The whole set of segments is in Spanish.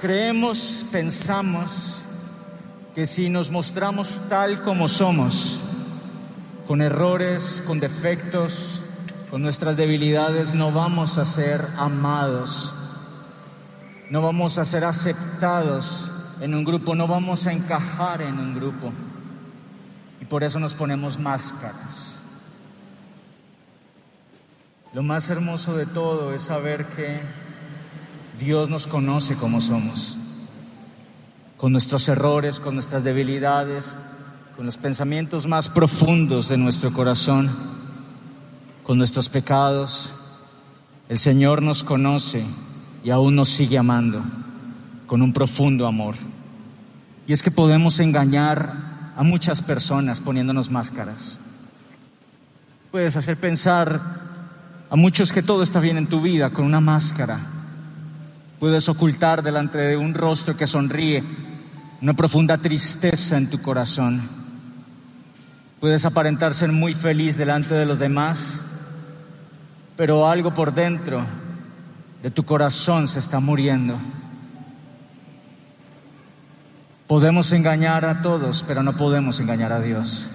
Creemos, pensamos que si nos mostramos tal como somos, con errores, con defectos, con nuestras debilidades, no vamos a ser amados, no vamos a ser aceptados en un grupo, no vamos a encajar en un grupo. Y por eso nos ponemos máscaras. Lo más hermoso de todo es saber que Dios nos conoce como somos, con nuestros errores, con nuestras debilidades, con los pensamientos más profundos de nuestro corazón, con nuestros pecados. El Señor nos conoce y aún nos sigue amando con un profundo amor. Y es que podemos engañar a muchas personas poniéndonos máscaras. Puedes hacer pensar a muchos que todo está bien en tu vida con una máscara Puedes ocultar delante de un rostro que sonríe una profunda tristeza en tu corazón. Puedes aparentar ser muy feliz delante de los demás, pero algo por dentro de tu corazón se está muriendo. Podemos engañar a todos, pero no podemos engañar a Dios,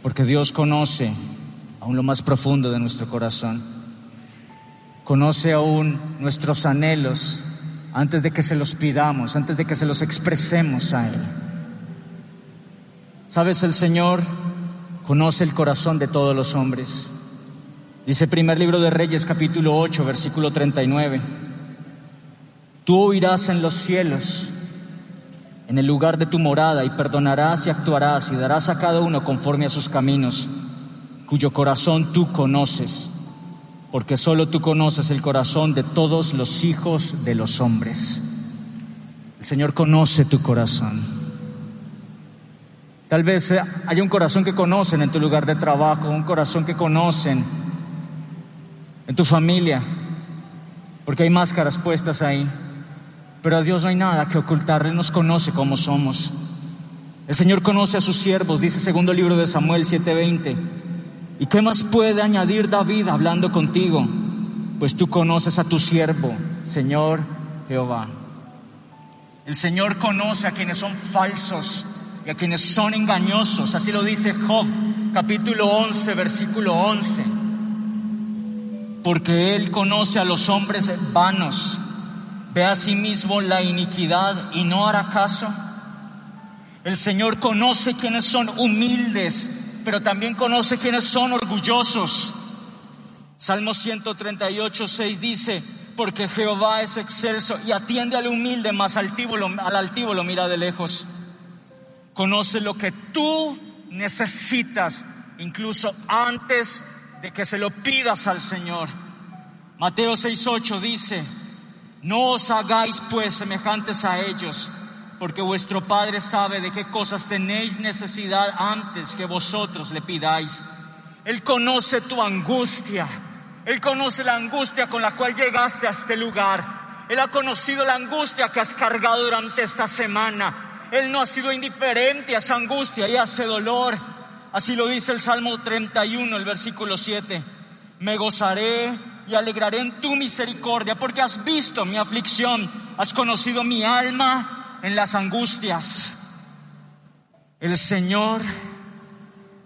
porque Dios conoce aún lo más profundo de nuestro corazón conoce aún nuestros anhelos antes de que se los pidamos, antes de que se los expresemos a Él. Sabes, el Señor conoce el corazón de todos los hombres. Dice primer libro de Reyes capítulo 8 versículo 39. Tú oirás en los cielos, en el lugar de tu morada, y perdonarás y actuarás y darás a cada uno conforme a sus caminos, cuyo corazón tú conoces porque solo tú conoces el corazón de todos los hijos de los hombres. El Señor conoce tu corazón. Tal vez haya un corazón que conocen en tu lugar de trabajo, un corazón que conocen en tu familia, porque hay máscaras puestas ahí. Pero a Dios no hay nada que ocultar, Él nos conoce como somos. El Señor conoce a sus siervos, dice segundo libro de Samuel 7:20. ¿Y qué más puede añadir David hablando contigo? Pues tú conoces a tu siervo, Señor Jehová. El Señor conoce a quienes son falsos y a quienes son engañosos. Así lo dice Job, capítulo 11, versículo 11. Porque Él conoce a los hombres vanos. Ve a sí mismo la iniquidad y no hará caso. El Señor conoce quienes son humildes pero también conoce quienes son orgullosos. Salmo 138, 6 dice, porque Jehová es excelso y atiende al humilde, más altivo al altivo lo mira de lejos. Conoce lo que tú necesitas, incluso antes de que se lo pidas al Señor. Mateo 6:8 dice, no os hagáis pues semejantes a ellos porque vuestro Padre sabe de qué cosas tenéis necesidad antes que vosotros le pidáis. Él conoce tu angustia, Él conoce la angustia con la cual llegaste a este lugar, Él ha conocido la angustia que has cargado durante esta semana, Él no ha sido indiferente a esa angustia y a ese dolor. Así lo dice el Salmo 31, el versículo 7. Me gozaré y alegraré en tu misericordia, porque has visto mi aflicción, has conocido mi alma en las angustias. El Señor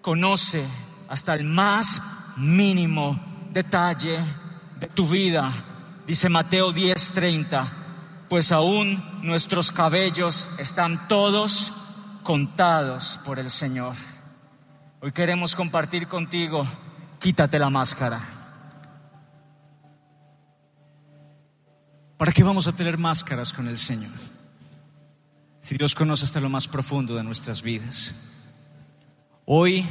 conoce hasta el más mínimo detalle de tu vida. Dice Mateo 10:30, pues aún nuestros cabellos están todos contados por el Señor. Hoy queremos compartir contigo, quítate la máscara. ¿Para qué vamos a tener máscaras con el Señor? Si Dios conoce hasta lo más profundo de nuestras vidas. Hoy,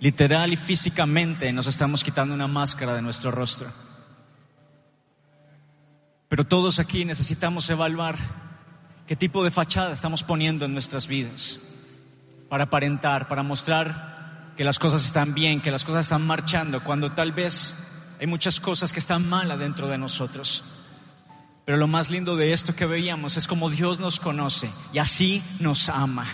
literal y físicamente, nos estamos quitando una máscara de nuestro rostro. Pero todos aquí necesitamos evaluar ¿Qué tipo de fachada estamos poniendo en nuestras vidas? Para aparentar, para mostrar que las cosas están bien, que las cosas están marchando, cuando tal vez hay muchas cosas que están mal adentro de nosotros. Pero lo más lindo de esto que veíamos es como Dios nos conoce y así nos ama.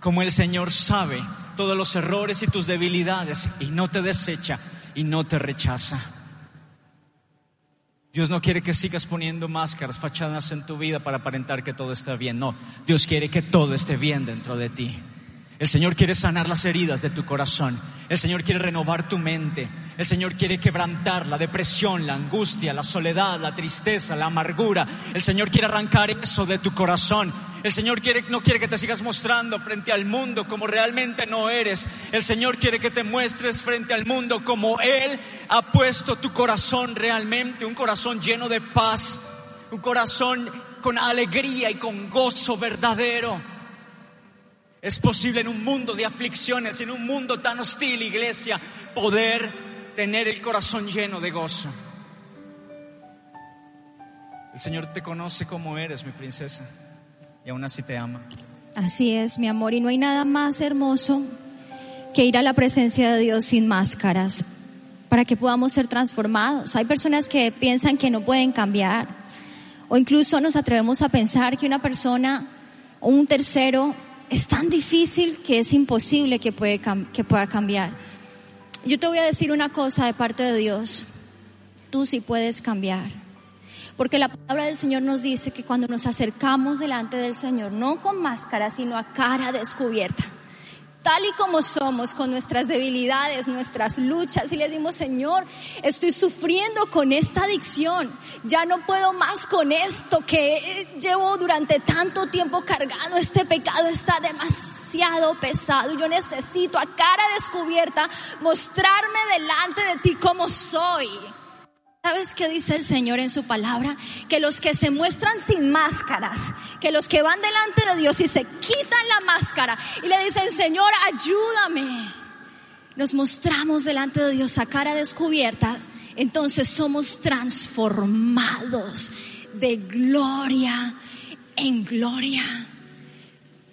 Como el Señor sabe todos los errores y tus debilidades y no te desecha y no te rechaza. Dios no quiere que sigas poniendo máscaras, fachadas en tu vida para aparentar que todo está bien. No, Dios quiere que todo esté bien dentro de ti. El Señor quiere sanar las heridas de tu corazón. El Señor quiere renovar tu mente. El Señor quiere quebrantar la depresión, la angustia, la soledad, la tristeza, la amargura. El Señor quiere arrancar eso de tu corazón. El Señor quiere, no quiere que te sigas mostrando frente al mundo como realmente no eres. El Señor quiere que te muestres frente al mundo como Él ha puesto tu corazón realmente, un corazón lleno de paz, un corazón con alegría y con gozo verdadero. Es posible en un mundo de aflicciones, en un mundo tan hostil, iglesia, poder tener el corazón lleno de gozo. El Señor te conoce como eres, mi princesa, y aún así te ama. Así es, mi amor, y no hay nada más hermoso que ir a la presencia de Dios sin máscaras para que podamos ser transformados. Hay personas que piensan que no pueden cambiar o incluso nos atrevemos a pensar que una persona o un tercero es tan difícil que es imposible que, puede, que pueda cambiar. Yo te voy a decir una cosa de parte de Dios. Tú sí puedes cambiar. Porque la palabra del Señor nos dice que cuando nos acercamos delante del Señor, no con máscara, sino a cara descubierta, tal y como somos, con nuestras debilidades, nuestras luchas, y le dimos, Señor, estoy sufriendo con esta adicción, ya no puedo más con esto que llevo durante tanto tiempo cargando, este pecado está demasiado pesado, yo necesito a cara descubierta mostrarme delante de ti como soy. ¿Sabes qué dice el Señor en su palabra? Que los que se muestran sin máscaras, que los que van delante de Dios y se quitan la máscara y le dicen, Señor, ayúdame, nos mostramos delante de Dios a cara descubierta, entonces somos transformados de gloria en gloria.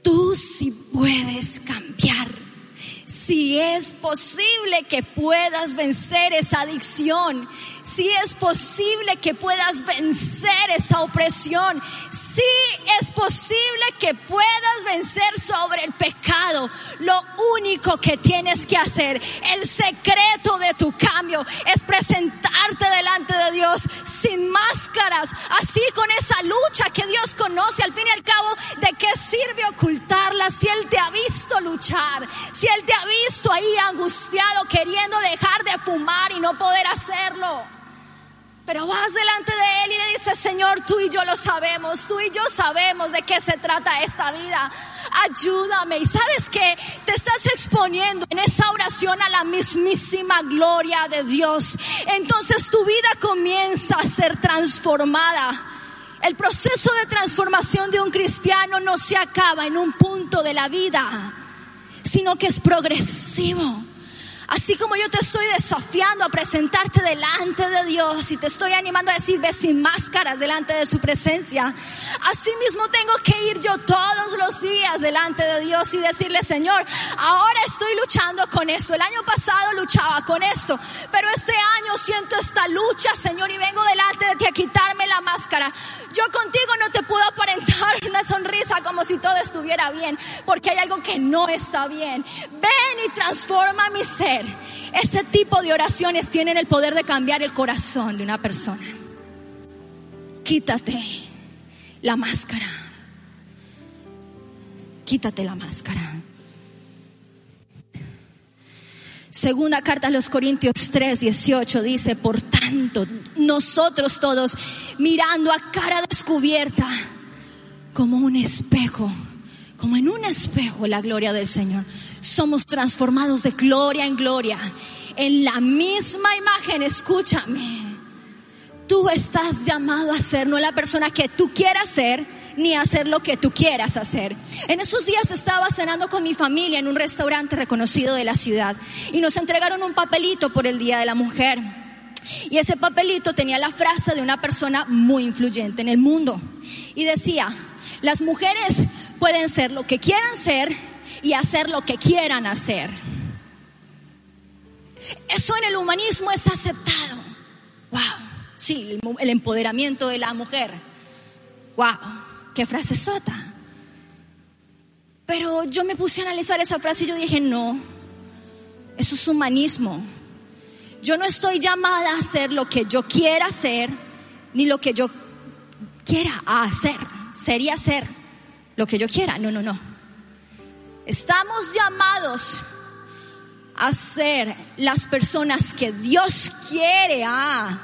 Tú sí puedes cambiar si es posible que puedas vencer esa adicción, si es posible que puedas vencer esa opresión, si es posible que puedas vencer sobre el pecado, lo único que tienes que hacer, el secreto de tu cambio, es presentarte delante de Dios sin máscaras, así con esa lucha que Dios conoce al fin y al cabo, ¿de qué sirve ocultarla si Él te ha visto luchar, si Él te ha visto ahí angustiado queriendo dejar de fumar y no poder hacerlo. Pero vas delante de Él y le dices, Señor, tú y yo lo sabemos, tú y yo sabemos de qué se trata esta vida. Ayúdame. Y sabes que te estás exponiendo en esa oración a la mismísima gloria de Dios. Entonces tu vida comienza a ser transformada. El proceso de transformación de un cristiano no se acaba en un punto de la vida sino que es progresivo. Así como yo te estoy desafiando a presentarte delante de Dios y te estoy animando a decir, ve sin máscaras delante de su presencia. Así mismo tengo que ir yo todos los días delante de Dios y decirle, Señor, ahora estoy luchando con esto. El año pasado luchaba con esto, pero este año siento esta lucha, Señor, y vengo delante de ti a quitarme la máscara. Yo contigo no te puedo aparentar una sonrisa como si todo estuviera bien, porque hay algo que no está bien. Ven y transforma mi ser ese tipo de oraciones tienen el poder de cambiar el corazón de una persona. Quítate la máscara. Quítate la máscara. Segunda carta a los Corintios 3, 18 dice, por tanto, nosotros todos mirando a cara descubierta como un espejo, como en un espejo la gloria del Señor somos transformados de gloria en gloria. En la misma imagen, escúchame. Tú estás llamado a ser no la persona que tú quieras ser, ni hacer lo que tú quieras hacer. En esos días estaba cenando con mi familia en un restaurante reconocido de la ciudad y nos entregaron un papelito por el Día de la Mujer. Y ese papelito tenía la frase de una persona muy influyente en el mundo. Y decía, las mujeres pueden ser lo que quieran ser y hacer lo que quieran hacer. Eso en el humanismo es aceptado. Wow. Sí, el, empoderamiento de la mujer. Wow. Qué frase sota. Pero yo me puse a analizar esa frase y yo dije, no, eso es humanismo. Yo no estoy llamada a hacer lo que yo quiera hacer, ni lo que yo quiera hacer. Sería hacer lo que yo quiera. No, no, no. Estamos llamados a ser las personas que Dios quiere, ah,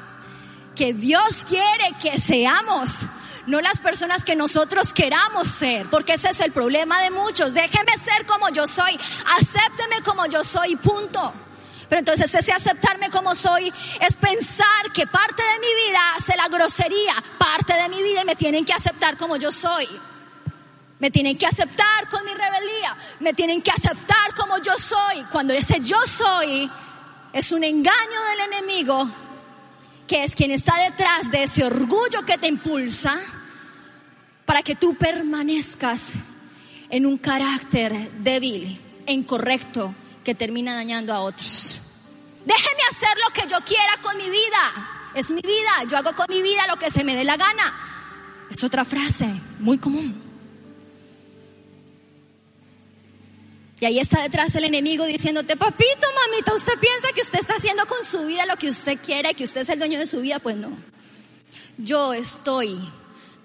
que Dios quiere que seamos no las personas que nosotros queramos ser, porque ese es el problema de muchos. Déjeme ser como yo soy, acépteme como yo soy, punto. Pero entonces ese aceptarme como soy es pensar que parte de mi vida hace la grosería, parte de mi vida y me tienen que aceptar como yo soy. Me tienen que aceptar con mi rebeldía, me tienen que aceptar como yo soy. Cuando ese yo soy es un engaño del enemigo, que es quien está detrás de ese orgullo que te impulsa para que tú permanezcas en un carácter débil e incorrecto que termina dañando a otros. Déjeme hacer lo que yo quiera con mi vida. Es mi vida. Yo hago con mi vida lo que se me dé la gana. Es otra frase muy común. Y ahí está detrás el enemigo diciéndote, papito, mamita, usted piensa que usted está haciendo con su vida lo que usted quiere, que usted es el dueño de su vida. Pues no. Yo estoy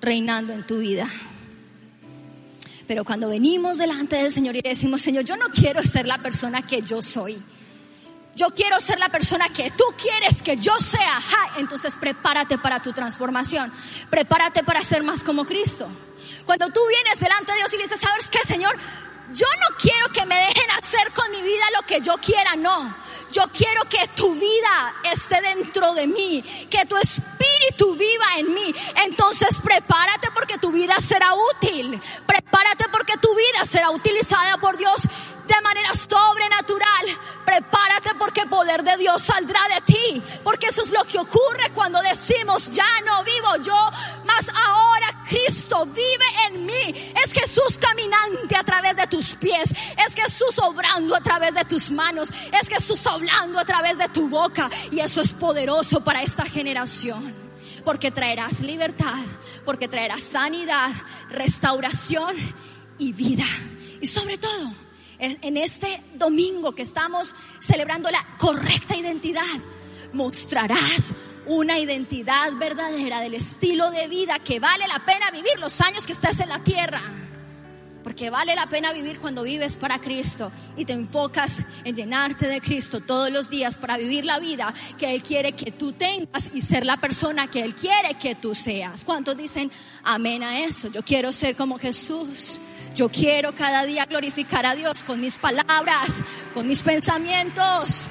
reinando en tu vida. Pero cuando venimos delante del Señor y decimos, Señor, yo no quiero ser la persona que yo soy. Yo quiero ser la persona que tú quieres que yo sea. entonces prepárate para tu transformación. Prepárate para ser más como Cristo. Cuando tú vienes delante de Dios y le dices, ¿sabes qué, Señor? Yo no quiero que me dejen hacer con mi vida lo que yo quiera, no. Yo quiero que tu vida esté dentro de mí, que tu espíritu viva en mí. Entonces prepárate porque tu vida será útil. Prepárate porque tu vida será utilizada por Dios de manera sobrenatural. Prepárate porque poder de Dios saldrá de ti. Porque eso es lo que ocurre cuando decimos, ya no vivo yo, mas ahora Cristo vive en mí. Es Jesús caminante a través de tus pies. Es Jesús obrando a través de tus manos. Es Jesús hablando a través de tu boca. Y eso es poderoso para esta generación. Porque traerás libertad, porque traerás sanidad, restauración y vida. Y sobre todo, en este domingo que estamos celebrando la correcta identidad, mostrarás una identidad verdadera del estilo de vida que vale la pena vivir los años que estás en la tierra. Porque vale la pena vivir cuando vives para Cristo y te enfocas en llenarte de Cristo todos los días para vivir la vida que Él quiere que tú tengas y ser la persona que Él quiere que tú seas. ¿Cuántos dicen amén a eso? Yo quiero ser como Jesús. Yo quiero cada día glorificar a Dios con mis palabras, con mis pensamientos.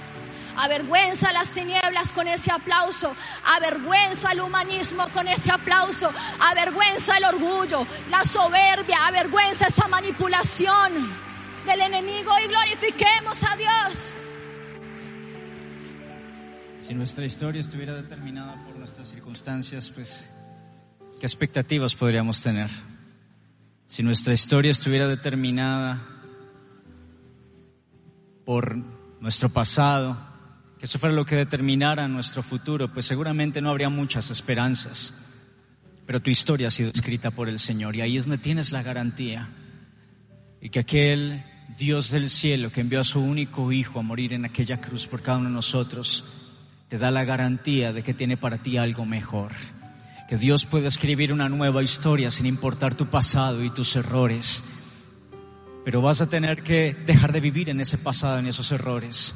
Avergüenza las tinieblas con ese aplauso. Avergüenza el humanismo con ese aplauso. Avergüenza el orgullo, la soberbia. Avergüenza esa manipulación del enemigo y glorifiquemos a Dios. Si nuestra historia estuviera determinada por nuestras circunstancias, pues, ¿qué expectativas podríamos tener? Si nuestra historia estuviera determinada por nuestro pasado, que eso fuera lo que determinara nuestro futuro, pues seguramente no habría muchas esperanzas. Pero tu historia ha sido escrita por el Señor y ahí es donde tienes la garantía. Y que aquel Dios del cielo que envió a su único Hijo a morir en aquella cruz por cada uno de nosotros, te da la garantía de que tiene para ti algo mejor que Dios puede escribir una nueva historia sin importar tu pasado y tus errores. Pero vas a tener que dejar de vivir en ese pasado, en esos errores,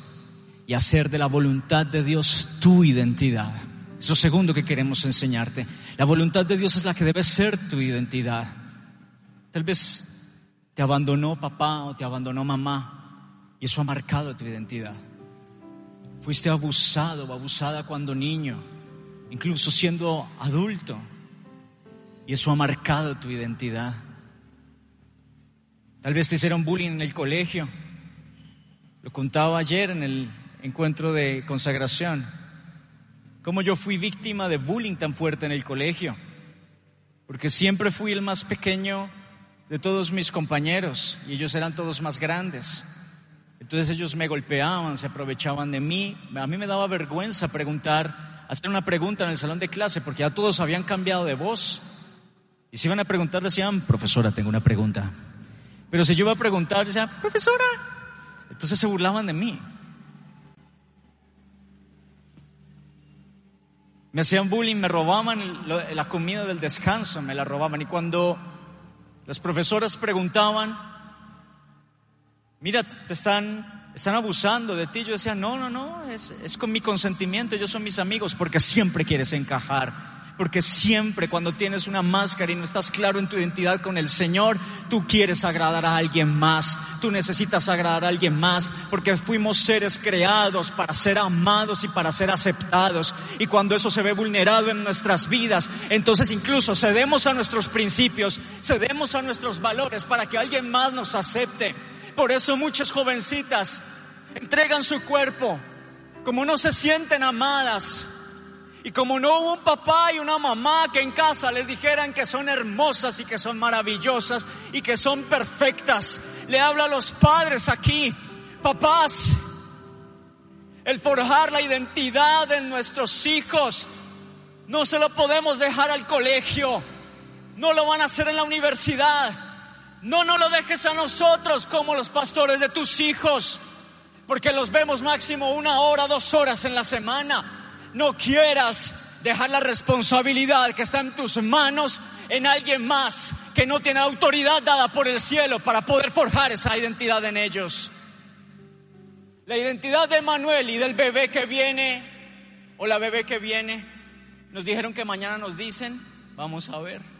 y hacer de la voluntad de Dios tu identidad. Eso segundo que queremos enseñarte. La voluntad de Dios es la que debe ser tu identidad. Tal vez te abandonó papá o te abandonó mamá y eso ha marcado tu identidad. Fuiste abusado o abusada cuando niño incluso siendo adulto. Y eso ha marcado tu identidad. Tal vez te hicieron bullying en el colegio. Lo contaba ayer en el encuentro de consagración. cómo yo fui víctima de bullying tan fuerte en el colegio, porque siempre fui el más pequeño de todos mis compañeros y ellos eran todos más grandes. Entonces ellos me golpeaban, se aprovechaban de mí. A mí me daba vergüenza preguntar, hacer una pregunta en el salón de clase porque ya todos habían cambiado de voz. Y si iban a preguntar decían, profesora, tengo una pregunta. Pero si yo iba a preguntar, decían, profesora. Entonces se burlaban de mí. Me hacían bullying, me robaban la comida del descanso, me la robaban. Y cuando las profesoras preguntaban, mira, te están, están abusando de ti. Yo decía, no, no, no, es, es con mi consentimiento, ellos son mis amigos, porque siempre quieres encajar porque siempre cuando tienes una máscara y no estás claro en tu identidad con el Señor, tú quieres agradar a alguien más, tú necesitas agradar a alguien más, porque fuimos seres creados para ser amados y para ser aceptados. Y cuando eso se ve vulnerado en nuestras vidas, entonces incluso cedemos a nuestros principios, cedemos a nuestros valores para que alguien más nos acepte. Por eso muchas jovencitas entregan su cuerpo, como no se sienten amadas, y como no hubo un papá y una mamá que en casa les dijeran que son hermosas y que son maravillosas y que son perfectas, le habla a los padres aquí, papás, el forjar la identidad de nuestros hijos, no se lo podemos dejar al colegio, no lo van a hacer en la universidad, no, no lo dejes a nosotros como los pastores de tus hijos, porque los vemos máximo una hora, dos horas en la semana no quieras dejar la responsabilidad que está en tus manos en alguien más que no tiene autoridad dada por el cielo para poder forjar esa identidad en ellos. La identidad de Manuel y del bebé que viene o la bebé que viene, nos dijeron que mañana nos dicen, vamos a ver.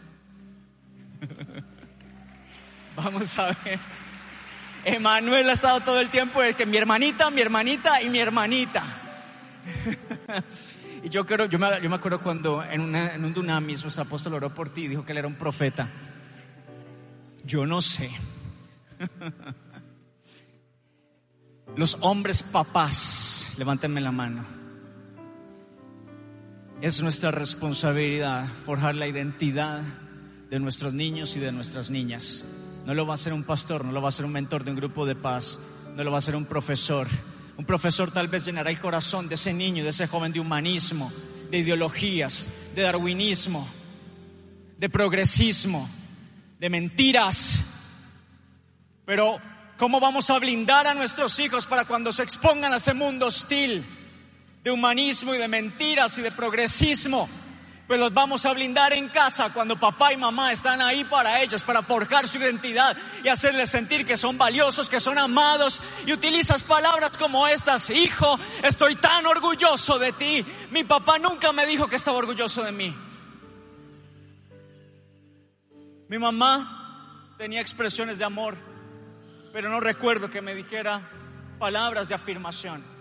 Vamos a ver. Emanuel ha estado todo el tiempo el que mi hermanita, mi hermanita y mi hermanita. y yo, creo, yo, me, yo me acuerdo cuando en, un dunamis nuestro apóstol oró por ti y dijo que él era un profeta. Yo no sé. Los hombres papás, levántenme la mano. Es nuestra responsabilidad forjar la identidad de nuestros niños y de nuestras niñas. No lo va a hacer un pastor, no lo va a hacer un mentor de un grupo de paz, no lo va a hacer un profesor, un profesor tal vez llenará el corazón de ese niño, de ese joven de humanismo, de ideologías, de darwinismo, de progresismo, de mentiras. Pero, ¿cómo vamos a blindar a nuestros hijos para cuando se expongan a ese mundo hostil de humanismo y de mentiras y de progresismo? Pues los vamos a blindar en casa cuando papá y mamá están ahí para ellos, para forjar su identidad y hacerles sentir que son valiosos, que son amados. Y utilizas palabras como estas, hijo, estoy tan orgulloso de ti. Mi papá nunca me dijo que estaba orgulloso de mí. Mi mamá tenía expresiones de amor, pero no recuerdo que me dijera palabras de afirmación.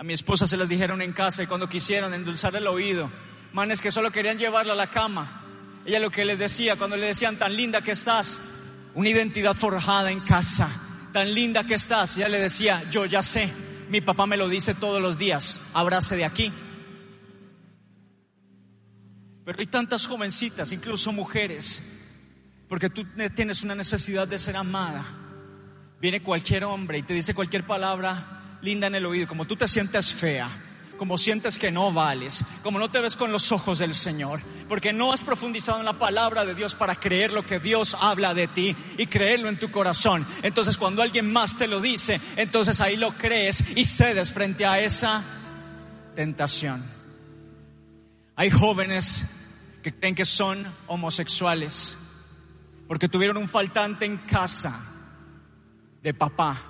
A mi esposa se las dijeron en casa y cuando quisieron endulzar el oído, manes que solo querían llevarla a la cama. Ella lo que les decía cuando le decían tan linda que estás, una identidad forjada en casa, tan linda que estás, ella le decía, yo ya sé, mi papá me lo dice todos los días, abrace de aquí. Pero hay tantas jovencitas, incluso mujeres, porque tú tienes una necesidad de ser amada. Viene cualquier hombre y te dice cualquier palabra linda en el oído, como tú te sientes fea, como sientes que no vales, como no te ves con los ojos del Señor, porque no has profundizado en la palabra de Dios para creer lo que Dios habla de ti y creerlo en tu corazón. Entonces cuando alguien más te lo dice, entonces ahí lo crees y cedes frente a esa tentación. Hay jóvenes que creen que son homosexuales porque tuvieron un faltante en casa de papá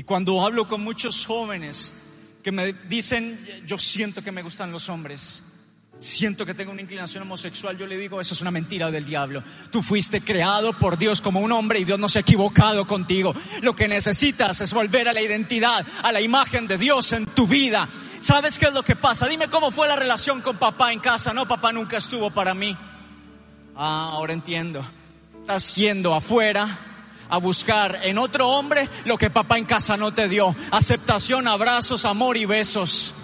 y cuando hablo con muchos jóvenes que me dicen, yo siento que me gustan los hombres, siento que tengo una inclinación homosexual, yo le digo, eso es una mentira del diablo. Tú fuiste creado por Dios como un hombre y Dios no se ha equivocado contigo. Lo que necesitas es volver a la identidad, a la imagen de Dios en tu vida. ¿Sabes qué es lo que pasa? Dime cómo fue la relación con papá en casa. No, papá nunca estuvo para mí. Ah, ahora entiendo. Estás yendo afuera a buscar en otro hombre lo que papá en casa no te dio. Aceptación, abrazos, amor y besos.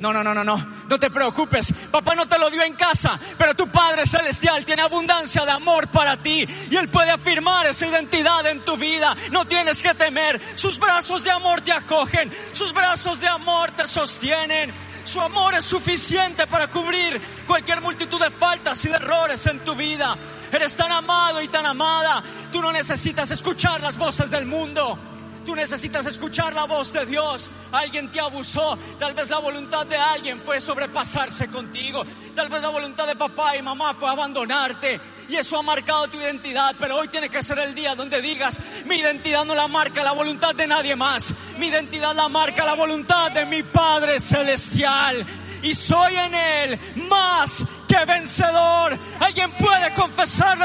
No, no, no, no, no. No te preocupes. Papá no te lo dio en casa, pero tu Padre Celestial tiene abundancia de amor para ti y Él puede afirmar esa identidad en tu vida. No tienes que temer. Sus brazos de amor te acogen. Sus brazos de amor te sostienen. Su amor es suficiente para cubrir cualquier multitud de faltas y de errores en tu vida. Eres tan amado y tan amada. Tú no necesitas escuchar las voces del mundo. Tú necesitas escuchar la voz de Dios. Alguien te abusó. Tal vez la voluntad de alguien fue sobrepasarse contigo. Tal vez la voluntad de papá y mamá fue abandonarte. Y eso ha marcado tu identidad. Pero hoy tiene que ser el día donde digas, mi identidad no la marca la voluntad de nadie más. Mi identidad la marca la voluntad de mi Padre Celestial. Y soy en Él más que vencedor. Alguien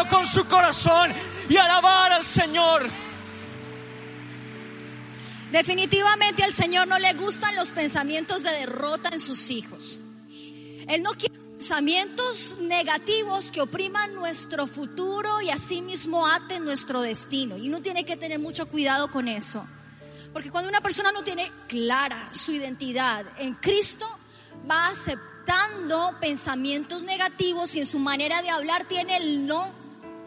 con su corazón y alabar al Señor. Definitivamente al Señor no le gustan los pensamientos de derrota en sus hijos. Él no quiere pensamientos negativos que opriman nuestro futuro y asimismo aten nuestro destino. Y uno tiene que tener mucho cuidado con eso. Porque cuando una persona no tiene clara su identidad en Cristo, va aceptando pensamientos negativos y en su manera de hablar tiene el no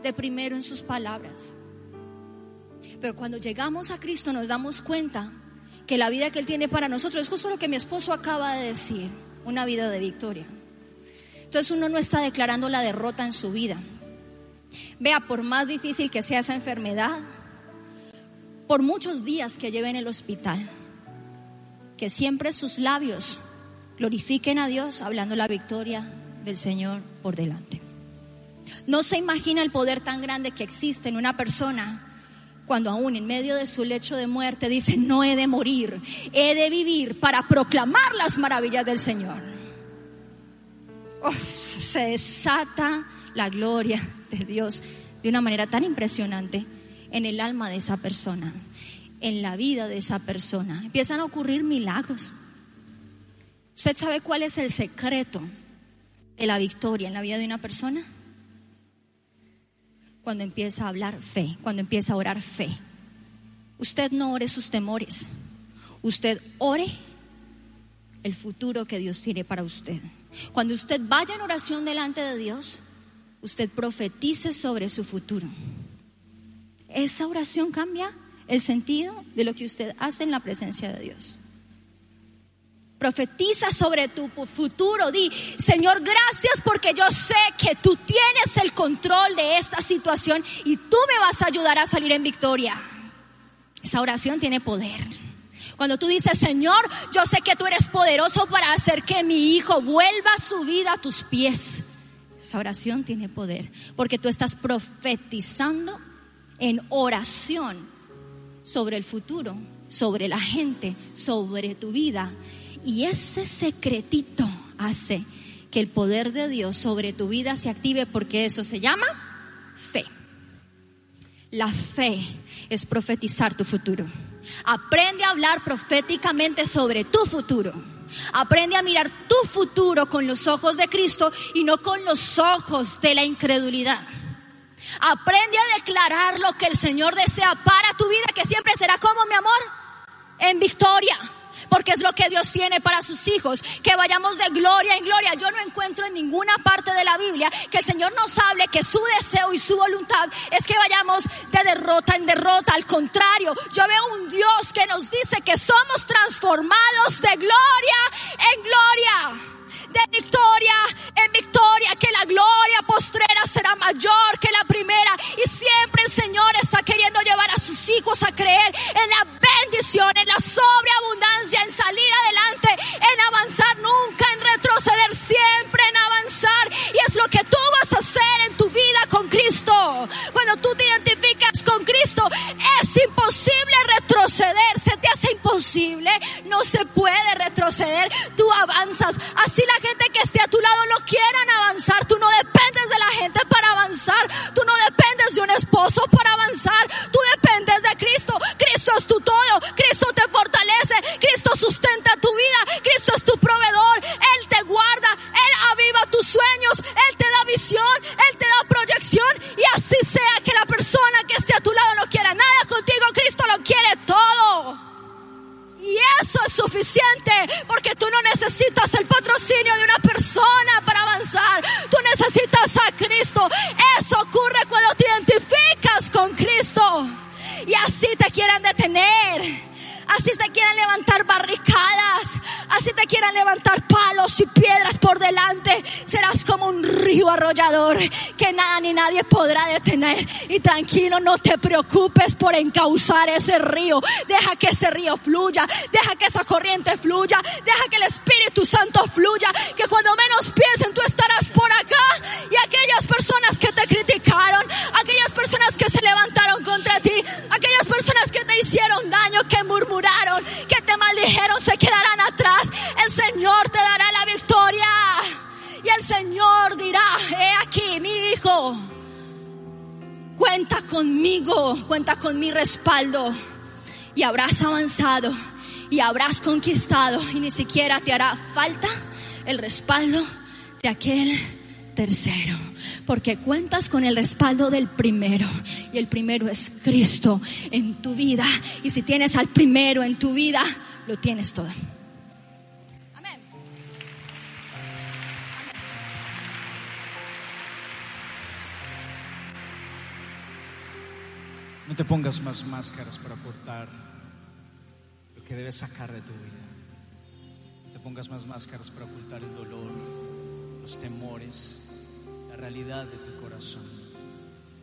de primero en sus palabras. Pero cuando llegamos a Cristo nos damos cuenta que la vida que Él tiene para nosotros es justo lo que mi esposo acaba de decir, una vida de victoria. Entonces uno no está declarando la derrota en su vida. Vea, por más difícil que sea esa enfermedad, por muchos días que lleve en el hospital, que siempre sus labios glorifiquen a Dios hablando la victoria del Señor por delante. No se imagina el poder tan grande que existe en una persona cuando aún en medio de su lecho de muerte dice, no he de morir, he de vivir para proclamar las maravillas del Señor. se desata la gloria de Dios de una manera tan impresionante en el alma de esa persona, en la vida de esa persona. Empiezan a ocurrir milagros. ¿Usted sabe cuál es el secreto de la victoria en la vida de una persona? cuando empieza a hablar fe, cuando empieza a orar fe. Usted no ore sus temores, usted ore el futuro que Dios tiene para usted. Cuando usted vaya en oración delante de Dios, usted profetice sobre su futuro. Esa oración cambia el sentido de lo que usted hace en la presencia de Dios. Profetiza sobre tu futuro. Di, Señor, gracias porque yo sé que tú tienes el control de esta situación y tú me vas a ayudar a salir en victoria. Esa oración tiene poder. Cuando tú dices, Señor, yo sé que tú eres poderoso para hacer que mi hijo vuelva su vida a tus pies. Esa oración tiene poder porque tú estás profetizando en oración sobre el futuro, sobre la gente, sobre tu vida. Y ese secretito hace que el poder de Dios sobre tu vida se active porque eso se llama fe. La fe es profetizar tu futuro. Aprende a hablar proféticamente sobre tu futuro. Aprende a mirar tu futuro con los ojos de Cristo y no con los ojos de la incredulidad. Aprende a declarar lo que el Señor desea para tu vida, que siempre será como mi amor, en victoria porque es lo que Dios tiene para sus hijos, que vayamos de gloria en gloria. Yo no encuentro en ninguna parte de la Biblia que el Señor nos hable que su deseo y su voluntad es que vayamos de derrota en derrota. Al contrario, yo veo un Dios que nos dice que somos transformados de gloria en gloria de victoria en victoria, que la gloria postrera será mayor que la primera. Y siempre el Señor está queriendo llevar a sus hijos a creer en la bendición, en la sobreabundancia, en salir adelante, en avanzar, nunca en retroceder, siempre en avanzar. Tú avanzas. Así la gente que esté a tu lado no quieran avanzar, tú no dependes de la gente para avanzar, tú no dependes de un esposo para avanzar, que nada ni nadie podrá detener. Y tranquilo, no te preocupes por encauzar ese río. Deja que ese río fluya, deja que esa corriente fluya, deja que el Espíritu Santo fluya, que cuando menos piensen tú estarás por acá y aquellas personas que te criticaron, aquellas personas que se levantaron contra ti, aquellas personas que te hicieron daño, que murmuraron, que te maldijeron, se quedarán atrás. El Señor te dará la victoria. El Señor dirá, he aquí mi hijo, cuenta conmigo, cuenta con mi respaldo. Y habrás avanzado y habrás conquistado y ni siquiera te hará falta el respaldo de aquel tercero, porque cuentas con el respaldo del primero y el primero es Cristo en tu vida y si tienes al primero en tu vida, lo tienes todo. No te pongas más máscaras para ocultar lo que debes sacar de tu vida. No te pongas más máscaras para ocultar el dolor, los temores, la realidad de tu corazón.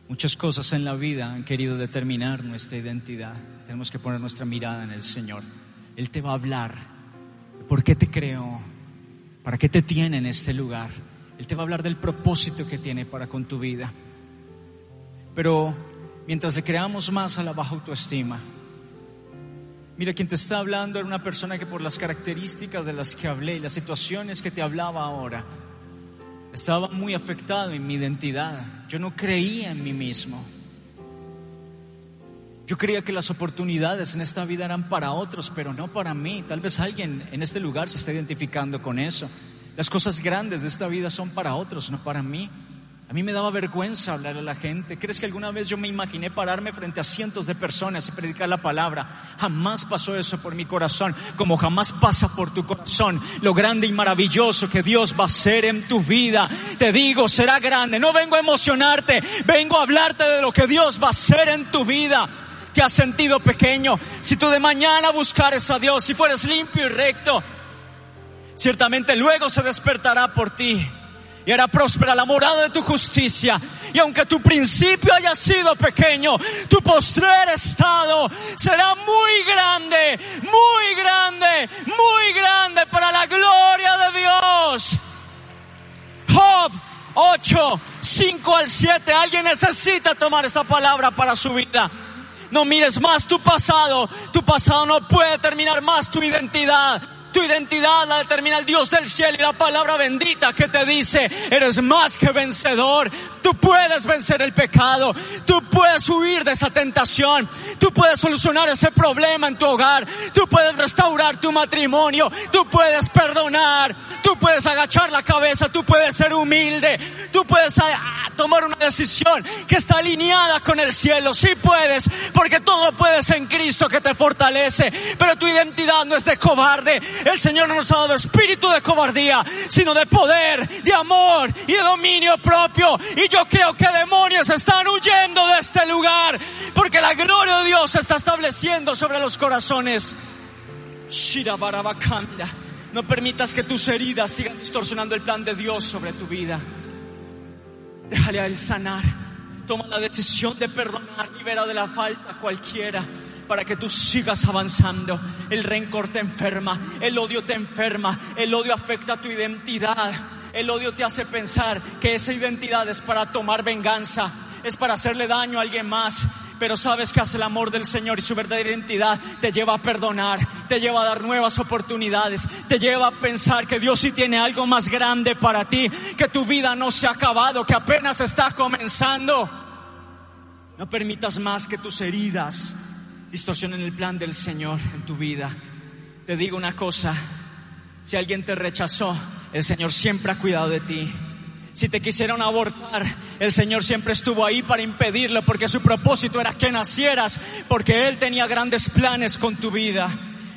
Muchas cosas en la vida han querido determinar nuestra identidad. Tenemos que poner nuestra mirada en el Señor. Él te va a hablar. ¿Por qué te creó? ¿Para qué te tiene en este lugar? Él te va a hablar del propósito que tiene para con tu vida. Pero mientras le creamos más a la baja autoestima, mira, quien te está hablando era una persona que por las características de las que hablé y las situaciones que te hablaba ahora, estaba muy afectado en mi identidad. Yo no creía en mí mismo. Yo creía que las oportunidades en esta vida eran para otros, pero no para mí. Tal vez alguien en este lugar se está identificando con eso. Las cosas grandes de esta vida son para otros, no para mí. A mí me daba vergüenza hablar a la gente. ¿Crees que alguna vez yo me imaginé pararme frente a cientos de personas y predicar la palabra? Jamás pasó eso por mi corazón, como jamás pasa por tu corazón. Lo grande y maravilloso que Dios va a hacer en tu vida. Te digo, será grande. No vengo a emocionarte, vengo a hablarte de lo que Dios va a hacer en tu vida. Te has sentido pequeño. Si tú de mañana buscares a Dios, si fueres limpio y recto, ciertamente luego se despertará por ti y hará próspera la morada de tu justicia. Y aunque tu principio haya sido pequeño, tu postrer estado será muy grande, muy grande, muy grande para la gloria de Dios. Job 8, 5 al 7. Alguien necesita tomar esta palabra para su vida. No mires más tu pasado. Tu pasado no puede terminar más tu identidad. Tu identidad la determina el Dios del cielo y la palabra bendita que te dice, eres más que vencedor. Tú puedes vencer el pecado. Tú puedes huir de esa tentación. Tú puedes solucionar ese problema en tu hogar. Tú puedes restaurar tu matrimonio. Tú puedes perdonar. Tú puedes agachar la cabeza. Tú puedes ser humilde. Tú puedes ah, tomar una decisión que está alineada con el cielo. Sí puedes, porque todo puedes en Cristo que te fortalece. Pero tu identidad no es de cobarde. El Señor no nos ha dado espíritu de cobardía, sino de poder, de amor y de dominio propio. Y yo creo que demonios están huyendo de este lugar, porque la gloria de Dios se está estableciendo sobre los corazones. No permitas que tus heridas sigan distorsionando el plan de Dios sobre tu vida. Déjale a Él sanar. Toma la decisión de perdonar, libera de la falta cualquiera para que tú sigas avanzando. El rencor te enferma, el odio te enferma, el odio afecta tu identidad. El odio te hace pensar que esa identidad es para tomar venganza, es para hacerle daño a alguien más. Pero sabes que hace el amor del Señor y su verdadera identidad te lleva a perdonar, te lleva a dar nuevas oportunidades, te lleva a pensar que Dios sí tiene algo más grande para ti, que tu vida no se ha acabado, que apenas está comenzando. No permitas más que tus heridas distorsionen el plan del Señor en tu vida. Te digo una cosa, si alguien te rechazó, el Señor siempre ha cuidado de ti. Si te quisieron abortar, el Señor siempre estuvo ahí para impedirlo porque su propósito era que nacieras, porque Él tenía grandes planes con tu vida.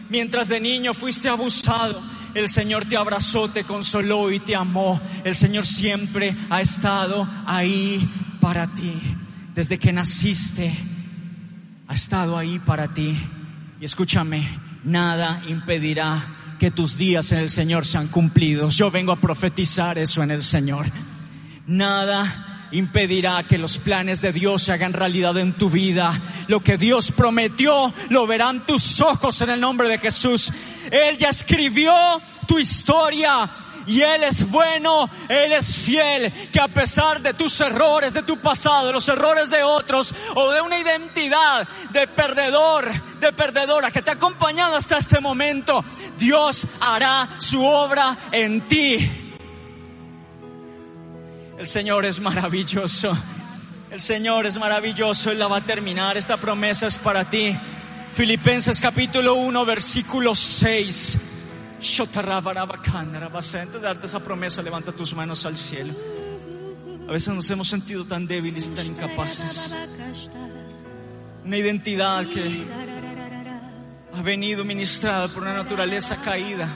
Mientras de niño fuiste abusado, el Señor te abrazó, te consoló y te amó. El Señor siempre ha estado ahí para ti. Desde que naciste, ha estado ahí para ti. Y escúchame, nada impedirá que tus días en el Señor sean cumplidos. Yo vengo a profetizar eso en el Señor. Nada impedirá que los planes de Dios se hagan realidad en tu vida. Lo que Dios prometió lo verán tus ojos en el nombre de Jesús. Él ya escribió tu historia y Él es bueno, Él es fiel, que a pesar de tus errores, de tu pasado, de los errores de otros o de una identidad de perdedor, de perdedora que te ha acompañado hasta este momento, Dios hará su obra en ti. El Señor es maravilloso. El Señor es maravilloso, Él la va a terminar. Esta promesa es para ti. Filipenses capítulo 1, versículo 6. Darte esa promesa, levanta tus manos al cielo. A veces nos hemos sentido tan débiles tan incapaces. Una identidad que ha venido ministrada por una naturaleza caída.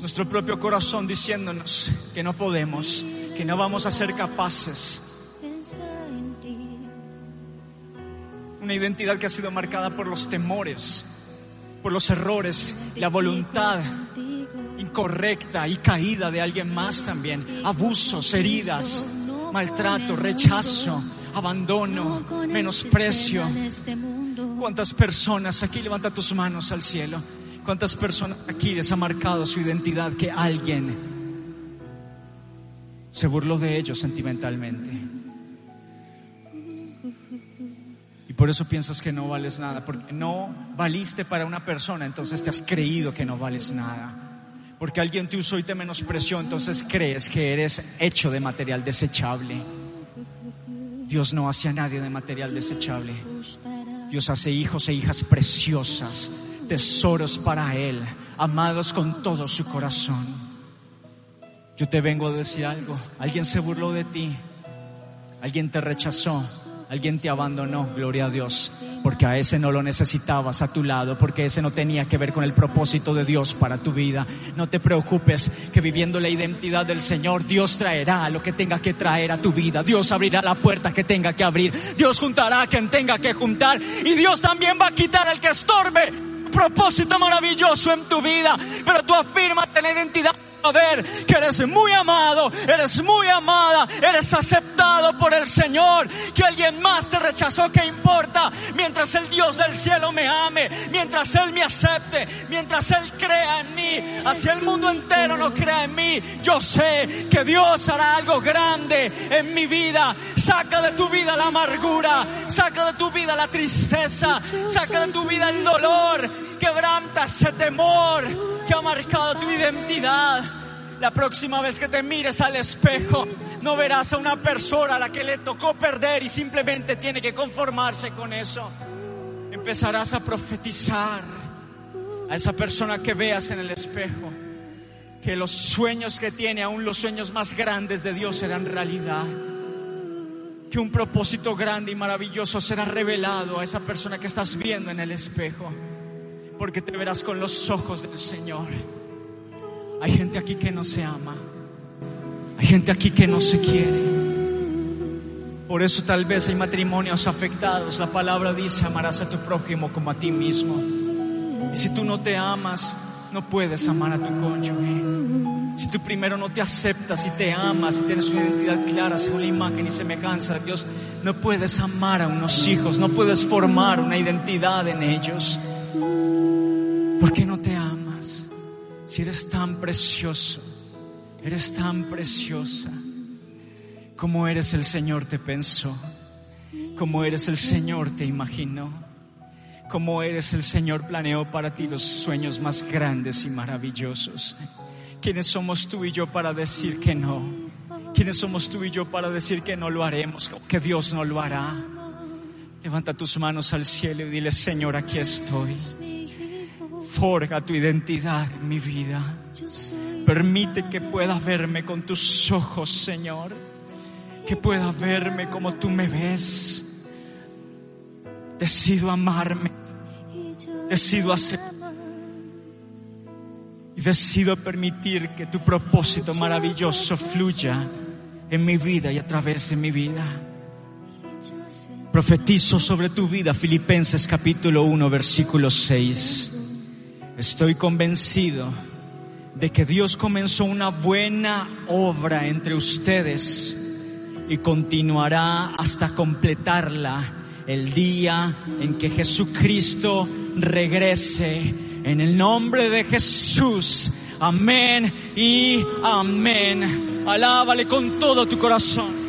Nuestro propio corazón diciéndonos que no podemos, que no vamos a ser capaces. Una identidad que ha sido marcada por los temores, por los errores, la voluntad incorrecta y caída de alguien más también, abusos, heridas, maltrato, rechazo, abandono, menosprecio. ¿Cuántas personas aquí levanta tus manos al cielo? ¿Cuántas personas aquí les ha marcado su identidad que alguien se burló de ellos sentimentalmente? Por eso piensas que no vales nada, porque no valiste para una persona, entonces te has creído que no vales nada. Porque alguien te usó y te menospreció, entonces crees que eres hecho de material desechable. Dios no hace a nadie de material desechable. Dios hace hijos e hijas preciosas, tesoros para Él, amados con todo su corazón. Yo te vengo a decir algo. Alguien se burló de ti. Alguien te rechazó. Alguien te abandonó, gloria a Dios, porque a ese no lo necesitabas a tu lado, porque ese no tenía que ver con el propósito de Dios para tu vida. No te preocupes que viviendo la identidad del Señor, Dios traerá lo que tenga que traer a tu vida. Dios abrirá la puerta que tenga que abrir. Dios juntará a quien tenga que juntar. Y Dios también va a quitar al que estorbe. Propósito maravilloso en tu vida. Pero tú afírmate la identidad ver que eres muy amado, eres muy amada, eres aceptado por el Señor, que alguien más te rechazó, ¿qué importa? Mientras el Dios del cielo me ame, mientras Él me acepte, mientras Él crea en mí, así el mundo entero no crea en mí, yo sé que Dios hará algo grande en mi vida. Saca de tu vida la amargura, saca de tu vida la tristeza, saca de tu vida el dolor, quebranta ese temor que ha marcado tu identidad. La próxima vez que te mires al espejo, no verás a una persona a la que le tocó perder y simplemente tiene que conformarse con eso. Empezarás a profetizar a esa persona que veas en el espejo que los sueños que tiene, aún los sueños más grandes de Dios serán realidad. Que un propósito grande y maravilloso será revelado a esa persona que estás viendo en el espejo porque te verás con los ojos del Señor. Hay gente aquí que no se ama. Hay gente aquí que no se quiere. Por eso tal vez hay matrimonios afectados. La palabra dice, amarás a tu prójimo como a ti mismo. Y si tú no te amas, no puedes amar a tu cónyuge. Si tú primero no te aceptas y te amas y tienes una identidad clara según la imagen y semejanza de Dios, no puedes amar a unos hijos, no puedes formar una identidad en ellos. ¿Por qué no te amas? Si eres tan precioso, eres tan preciosa, como eres el Señor te pensó, como eres el Señor te imaginó, como eres el Señor planeó para ti los sueños más grandes y maravillosos. ¿Quiénes somos tú y yo para decir que no? ¿Quiénes somos tú y yo para decir que no lo haremos, que Dios no lo hará? Levanta tus manos al cielo y dile, Señor, aquí estoy forja tu identidad en mi vida. Permite que pueda verme con tus ojos, Señor. Que pueda verme como tú me ves. Decido amarme. Decido aceptar. Y decido permitir que tu propósito maravilloso fluya en mi vida y a través de mi vida. Profetizo sobre tu vida, Filipenses capítulo 1, versículo 6. Estoy convencido de que Dios comenzó una buena obra entre ustedes y continuará hasta completarla el día en que Jesucristo regrese. En el nombre de Jesús. Amén y amén. Alábale con todo tu corazón.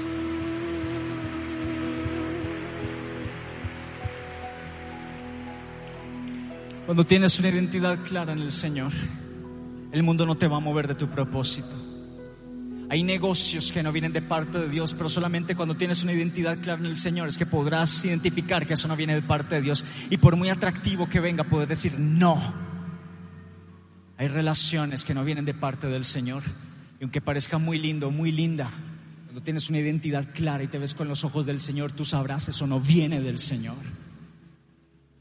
Cuando tienes una identidad clara en el Señor, el mundo no te va a mover de tu propósito. Hay negocios que no vienen de parte de Dios, pero solamente cuando tienes una identidad clara en el Señor es que podrás identificar que eso no viene de parte de Dios. Y por muy atractivo que venga, poder decir no. Hay relaciones que no vienen de parte del Señor. Y aunque parezca muy lindo, muy linda, cuando tienes una identidad clara y te ves con los ojos del Señor, tú sabrás eso no viene del Señor.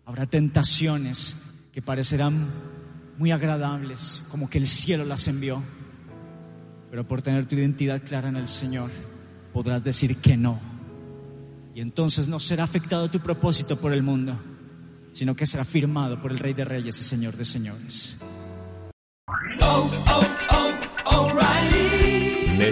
Habrá tentaciones que parecerán muy agradables, como que el cielo las envió. Pero por tener tu identidad clara en el Señor, podrás decir que no. Y entonces no será afectado tu propósito por el mundo, sino que será firmado por el Rey de Reyes y Señor de Señores.